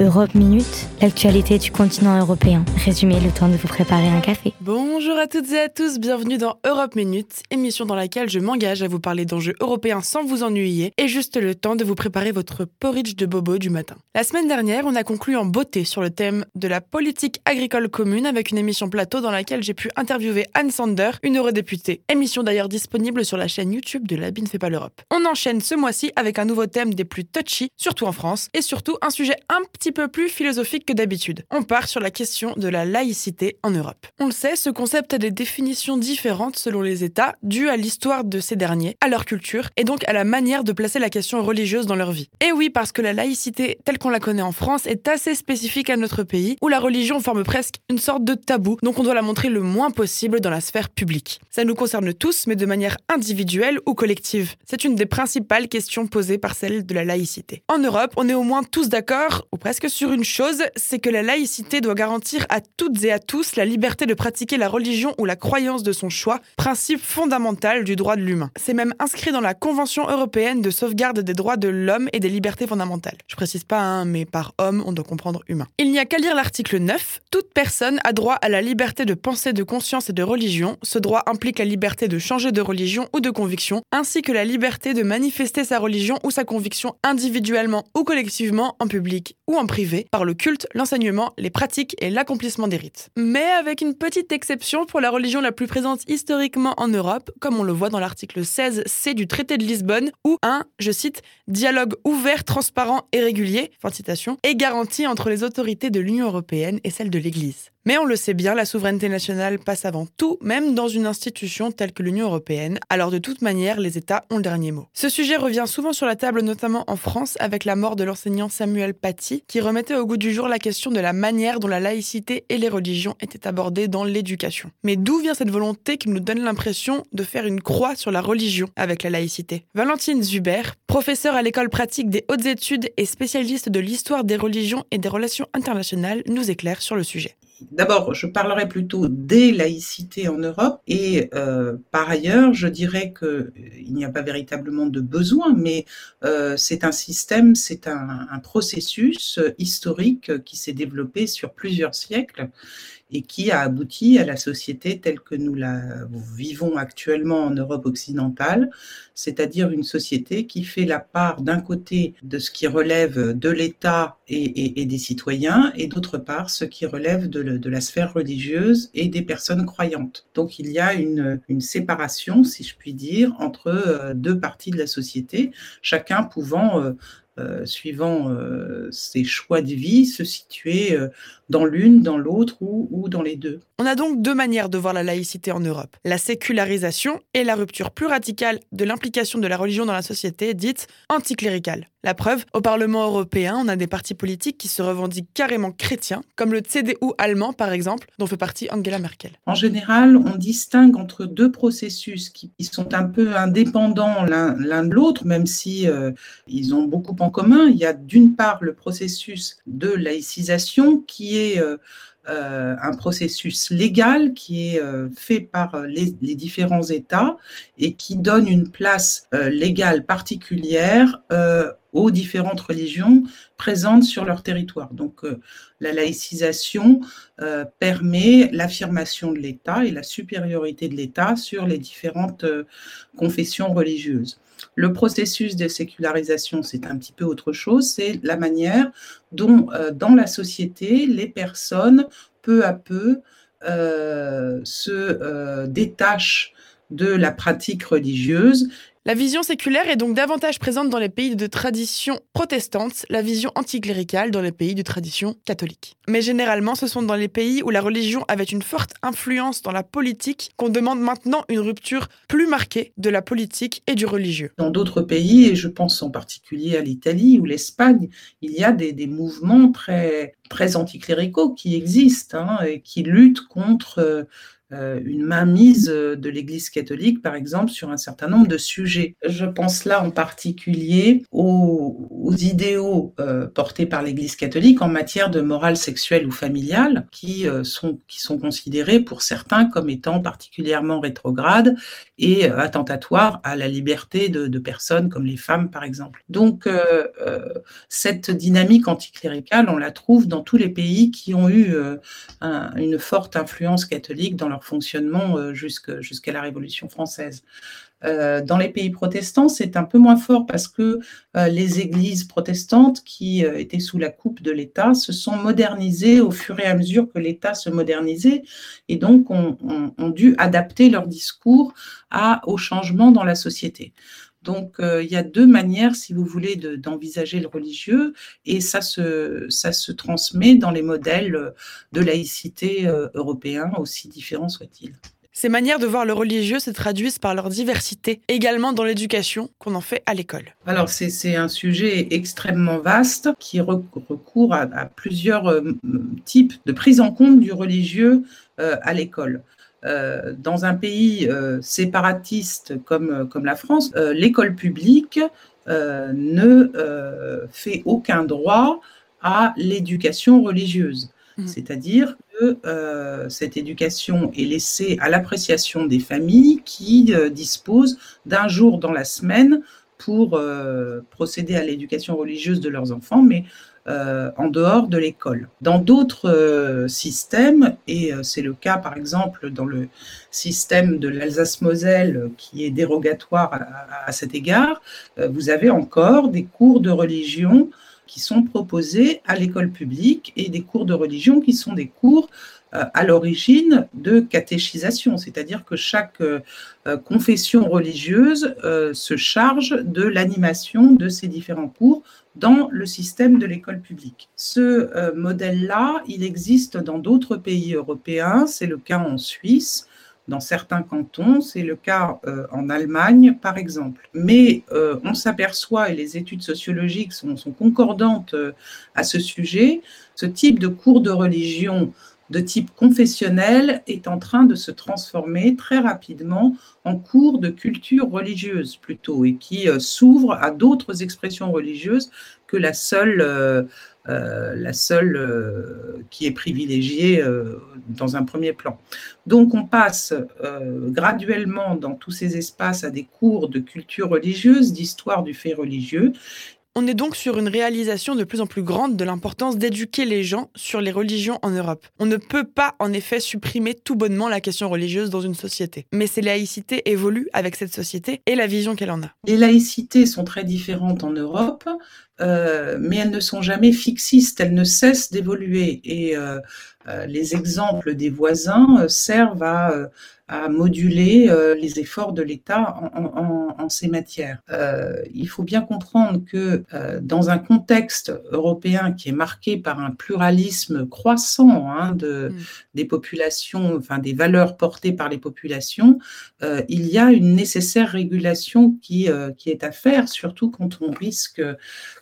Europe Minute, l'actualité du continent européen. Résumé, le temps de vous préparer un café. Bonjour à toutes et à tous, bienvenue dans Europe Minute, émission dans laquelle je m'engage à vous parler d'enjeux européens sans vous ennuyer et juste le temps de vous préparer votre porridge de bobo du matin. La semaine dernière, on a conclu en beauté sur le thème de la politique agricole commune avec une émission plateau dans laquelle j'ai pu interviewer Anne Sander, une eurodéputée. Émission d'ailleurs disponible sur la chaîne YouTube de La ne fait pas l'Europe. On enchaîne ce mois-ci avec un nouveau thème des plus touchy, surtout en France, et surtout un sujet un petit peu plus philosophique que d'habitude. On part sur la question de la laïcité en Europe. On le sait, ce concept a des définitions différentes selon les États, dues à l'histoire de ces derniers, à leur culture et donc à la manière de placer la question religieuse dans leur vie. Et oui, parce que la laïcité telle qu'on la connaît en France est assez spécifique à notre pays, où la religion forme presque une sorte de tabou, donc on doit la montrer le moins possible dans la sphère publique. Ça nous concerne tous, mais de manière individuelle ou collective. C'est une des principales questions posées par celle de la laïcité. En Europe, on est au moins tous d'accord, ou presque que sur une chose, c'est que la laïcité doit garantir à toutes et à tous la liberté de pratiquer la religion ou la croyance de son choix, principe fondamental du droit de l'humain. C'est même inscrit dans la Convention européenne de sauvegarde des droits de l'homme et des libertés fondamentales. Je précise pas, hein, mais par homme, on doit comprendre humain. Il n'y a qu'à lire l'article 9. Toute personne a droit à la liberté de pensée, de conscience et de religion. Ce droit implique la liberté de changer de religion ou de conviction, ainsi que la liberté de manifester sa religion ou sa conviction individuellement ou collectivement en public ou en privé par le culte, l'enseignement, les pratiques et l'accomplissement des rites. Mais avec une petite exception pour la religion la plus présente historiquement en Europe, comme on le voit dans l'article 16c du traité de Lisbonne, où un, je cite, dialogue ouvert, transparent et régulier, fin citation, est garanti entre les autorités de l'Union européenne et celles de l'Église. Mais on le sait bien, la souveraineté nationale passe avant tout, même dans une institution telle que l'Union européenne, alors de toute manière, les États ont le dernier mot. Ce sujet revient souvent sur la table, notamment en France, avec la mort de l'enseignant Samuel Paty, qui remettait au goût du jour la question de la manière dont la laïcité et les religions étaient abordées dans l'éducation. Mais d'où vient cette volonté qui nous donne l'impression de faire une croix sur la religion avec la laïcité? Valentine Zuber, professeure à l'école pratique des hautes études et spécialiste de l'histoire des religions et des relations internationales, nous éclaire sur le sujet. D'abord, je parlerai plutôt des laïcités en Europe et euh, par ailleurs, je dirais qu'il euh, n'y a pas véritablement de besoin, mais euh, c'est un système, c'est un, un, processus historique qui s'est développé sur plusieurs siècles et qui a abouti à la société telle que nous la vivons actuellement en Europe occidentale, c'est-à-dire une société qui fait la part d'un côté de ce qui relève de l'État et, des citoyens, et d'autre part ce qui relève de, la sphère religieuse et des personnes croyantes. Donc il y a une, séparation, si je puis dire, entre euh, deux parties de la société, chacun pouvant euh, suivant euh, ses choix de vie, se situer euh, dans l'une, dans l'autre ou, ou, dans les deux. On a donc deux manières de voir la laïcité en Europe. La sécularisation et la rupture plus radicale de l'implication de la religion dans la société, dite anticléricale. La preuve, au Parlement européen, on a des partis politiques qui se revendiquent carrément chrétiens, comme le CDU allemand par exemple, dont fait partie Angela Merkel. En général, on distingue entre deux processus qui, sont un peu indépendants l'un de l'autre, même si ils ont beaucoup commun. Il y a d'une part le processus de laïcisation qui est euh, euh, un processus légal qui est euh, fait par les, différents États et qui donne une place légale particulière aux différentes religions présentes sur leur territoire. Donc la laïcisation permet l'affirmation de l'État et la supériorité de l'État sur les différentes confessions religieuses. Le processus de sécularisation, c'est un petit peu autre chose, c'est la manière dont euh, dans la société, les personnes, peu à peu, euh, se euh, détachent de la pratique religieuse la vision séculaire est donc davantage présente dans les pays de tradition protestante, la vision anticléricale dans les pays de tradition catholique. Mais généralement, ce sont dans les pays où la religion avait une forte influence dans la politique qu'on demande maintenant une rupture plus marquée de la politique et du religieux. Dans d'autres pays, et je pense en particulier à l'Italie ou l'Espagne, il y a des, mouvements très, très anticléricaux qui existent hein, et qui luttent contre euh, une mainmise de l'Église catholique, par exemple, sur un certain nombre de sujets. Je pense là en particulier aux, idéaux euh, portés par l'Église catholique en matière de morale sexuelle ou familiale, qui, sont, qui sont considérés pour certains comme étant particulièrement rétrogrades et attentatoires à la liberté de, personnes comme les femmes, par exemple. Donc, cette dynamique anticléricale, on la trouve dans tous les pays qui ont eu euh, une forte influence catholique dans leur fonctionnement euh, jusqu'à la Révolution française. Euh, dans les pays protestants, c'est un peu moins fort parce que les églises protestantes qui étaient sous la coupe de l'État se sont modernisées au fur et à mesure que l'État se modernisait et donc ont, dû adapter leur discours à, au changement dans la société. Donc, euh, il y a deux manières, si vous voulez, d'envisager le religieux, et ça se, ça se transmet dans les modèles de laïcité euh, européens, aussi différents soient-ils. Ces manières de voir le religieux se traduisent par leur diversité, également dans l'éducation qu'on en fait à l'école. Alors c'est un sujet extrêmement vaste qui recourt à, plusieurs euh, types de prise en compte du religieux à l'école. Euh, dans un pays euh, séparatiste comme, euh, comme la France, l'école publique ne fait aucun droit à l'éducation religieuse. Mmh. C'est-à-dire que cette éducation est laissée à l'appréciation des familles qui disposent d'un jour dans la semaine pour procéder à l'éducation religieuse de leurs enfants, mais euh, en dehors de l'école. Dans d'autres euh, systèmes, et euh, c'est le cas par exemple dans le système de l'Alsace-Moselle qui est dérogatoire à, à cet égard, vous avez encore des cours de religion qui sont proposés à l'école publique et des cours de religion qui sont des cours à l'origine de catéchisation, c'est-à-dire que chaque confession religieuse se charge de l'animation de ces différents cours dans le système de l'école publique. Ce euh, modèle-là, il existe dans d'autres pays européens, c'est le cas en Suisse, dans certains cantons, c'est le cas euh, en Allemagne, par exemple. Mais euh, on s'aperçoit, et les études sociologiques sont concordantes à ce sujet, ce type de cours de religion de type confessionnel est en train de se transformer très rapidement en cours de culture religieuse plutôt et qui euh, s'ouvre à d'autres expressions religieuses que la seule, euh, euh, la seule qui est privilégiée dans un premier plan. Donc on passe graduellement dans tous ces espaces à des cours de culture religieuse, d'histoire du fait religieux, on est donc sur une réalisation de plus en plus grande de l'importance d'éduquer les gens sur les religions en Europe. On ne peut pas en effet supprimer tout bonnement la question religieuse dans une société. Mais ces laïcités évoluent avec cette société et la vision qu'elle en a. Les laïcités sont très différentes en Europe. Euh, mais elles ne sont jamais fixistes, elles ne cessent d'évoluer. Et euh, euh, les exemples des voisins servent à, à moduler les efforts de l'État en, en, ces matières. il faut bien comprendre que dans un contexte européen qui est marqué par un pluralisme croissant hein, de, mm. des populations, enfin des valeurs portées par les populations, il y a une nécessaire régulation qui, qui est à faire, surtout quand on risque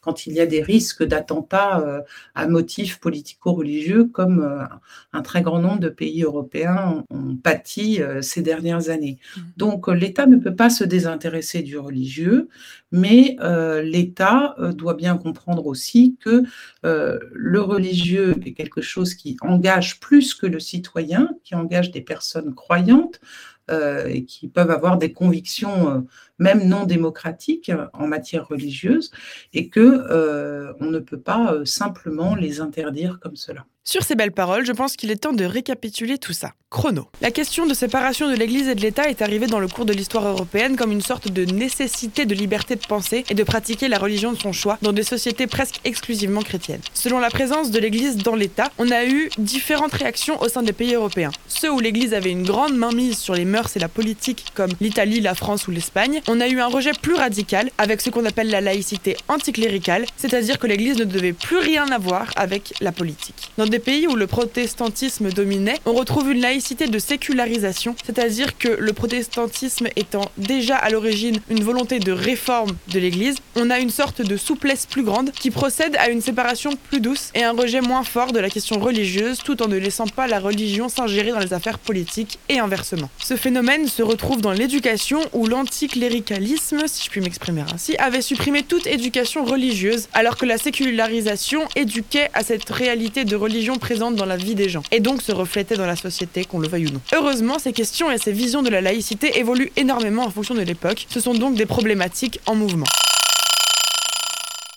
quand il y a des risques d'attentats euh, à motifs politico-religieux, comme euh, un très grand nombre de pays européens ont, pâti euh, ces dernières années. Mmh. Donc l'État ne peut pas se désintéresser du religieux, mais l'État doit bien comprendre aussi que le religieux est quelque chose qui engage plus que le citoyen, qui engage des personnes croyantes. Et qui peuvent avoir des convictions même non démocratiques en matière religieuse, et que euh, on ne peut pas euh, simplement les interdire comme cela. Sur ces belles paroles, je pense qu'il est temps de récapituler tout ça. Chrono. La question de séparation de l'Église et de l'État est arrivée dans le cours de l'histoire européenne comme une sorte de nécessité de liberté de penser et de pratiquer la religion de son choix dans des sociétés presque exclusivement chrétiennes. Selon la présence de l'Église dans l'État, on a eu différentes réactions au sein des pays européens. Ceux où l'Église avait une grande mainmise sur les mœurs et la politique, comme l'Italie, la France ou l'Espagne, on a eu un rejet plus radical avec ce qu'on appelle la laïcité anticléricale, c'est-à-dire que l'Église ne devait plus rien avoir avec la politique. Pays où le protestantisme dominait, on retrouve une laïcité de sécularisation, c'est-à-dire que le protestantisme étant déjà à l'origine une volonté de réforme de l'Église, on a une sorte de souplesse plus grande qui procède à une séparation plus douce et un rejet moins fort de la question religieuse tout en ne laissant pas la religion s'ingérer dans les affaires politiques et inversement. Ce phénomène se retrouve dans l'éducation où l'anticléricalisme, si je puis m'exprimer ainsi, avait supprimé toute éducation religieuse alors que la sécularisation éduquait à cette réalité de religion présente dans la vie des gens et donc se reflétait dans la société qu'on le veuille ou non. Heureusement, ces questions et ces visions de la laïcité évoluent énormément en fonction de l'époque. Ce sont donc des problématiques en mouvement.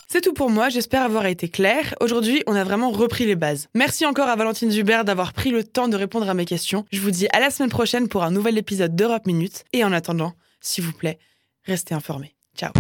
C'est tout pour moi, j'espère avoir été clair. Aujourd'hui, on a vraiment repris les bases. Merci encore à Valentine Zuber d'avoir pris le temps de répondre à mes questions. Je vous dis à la semaine prochaine pour un nouvel épisode d'Europe Minute. Et en attendant, s'il vous plaît, restez informés. Ciao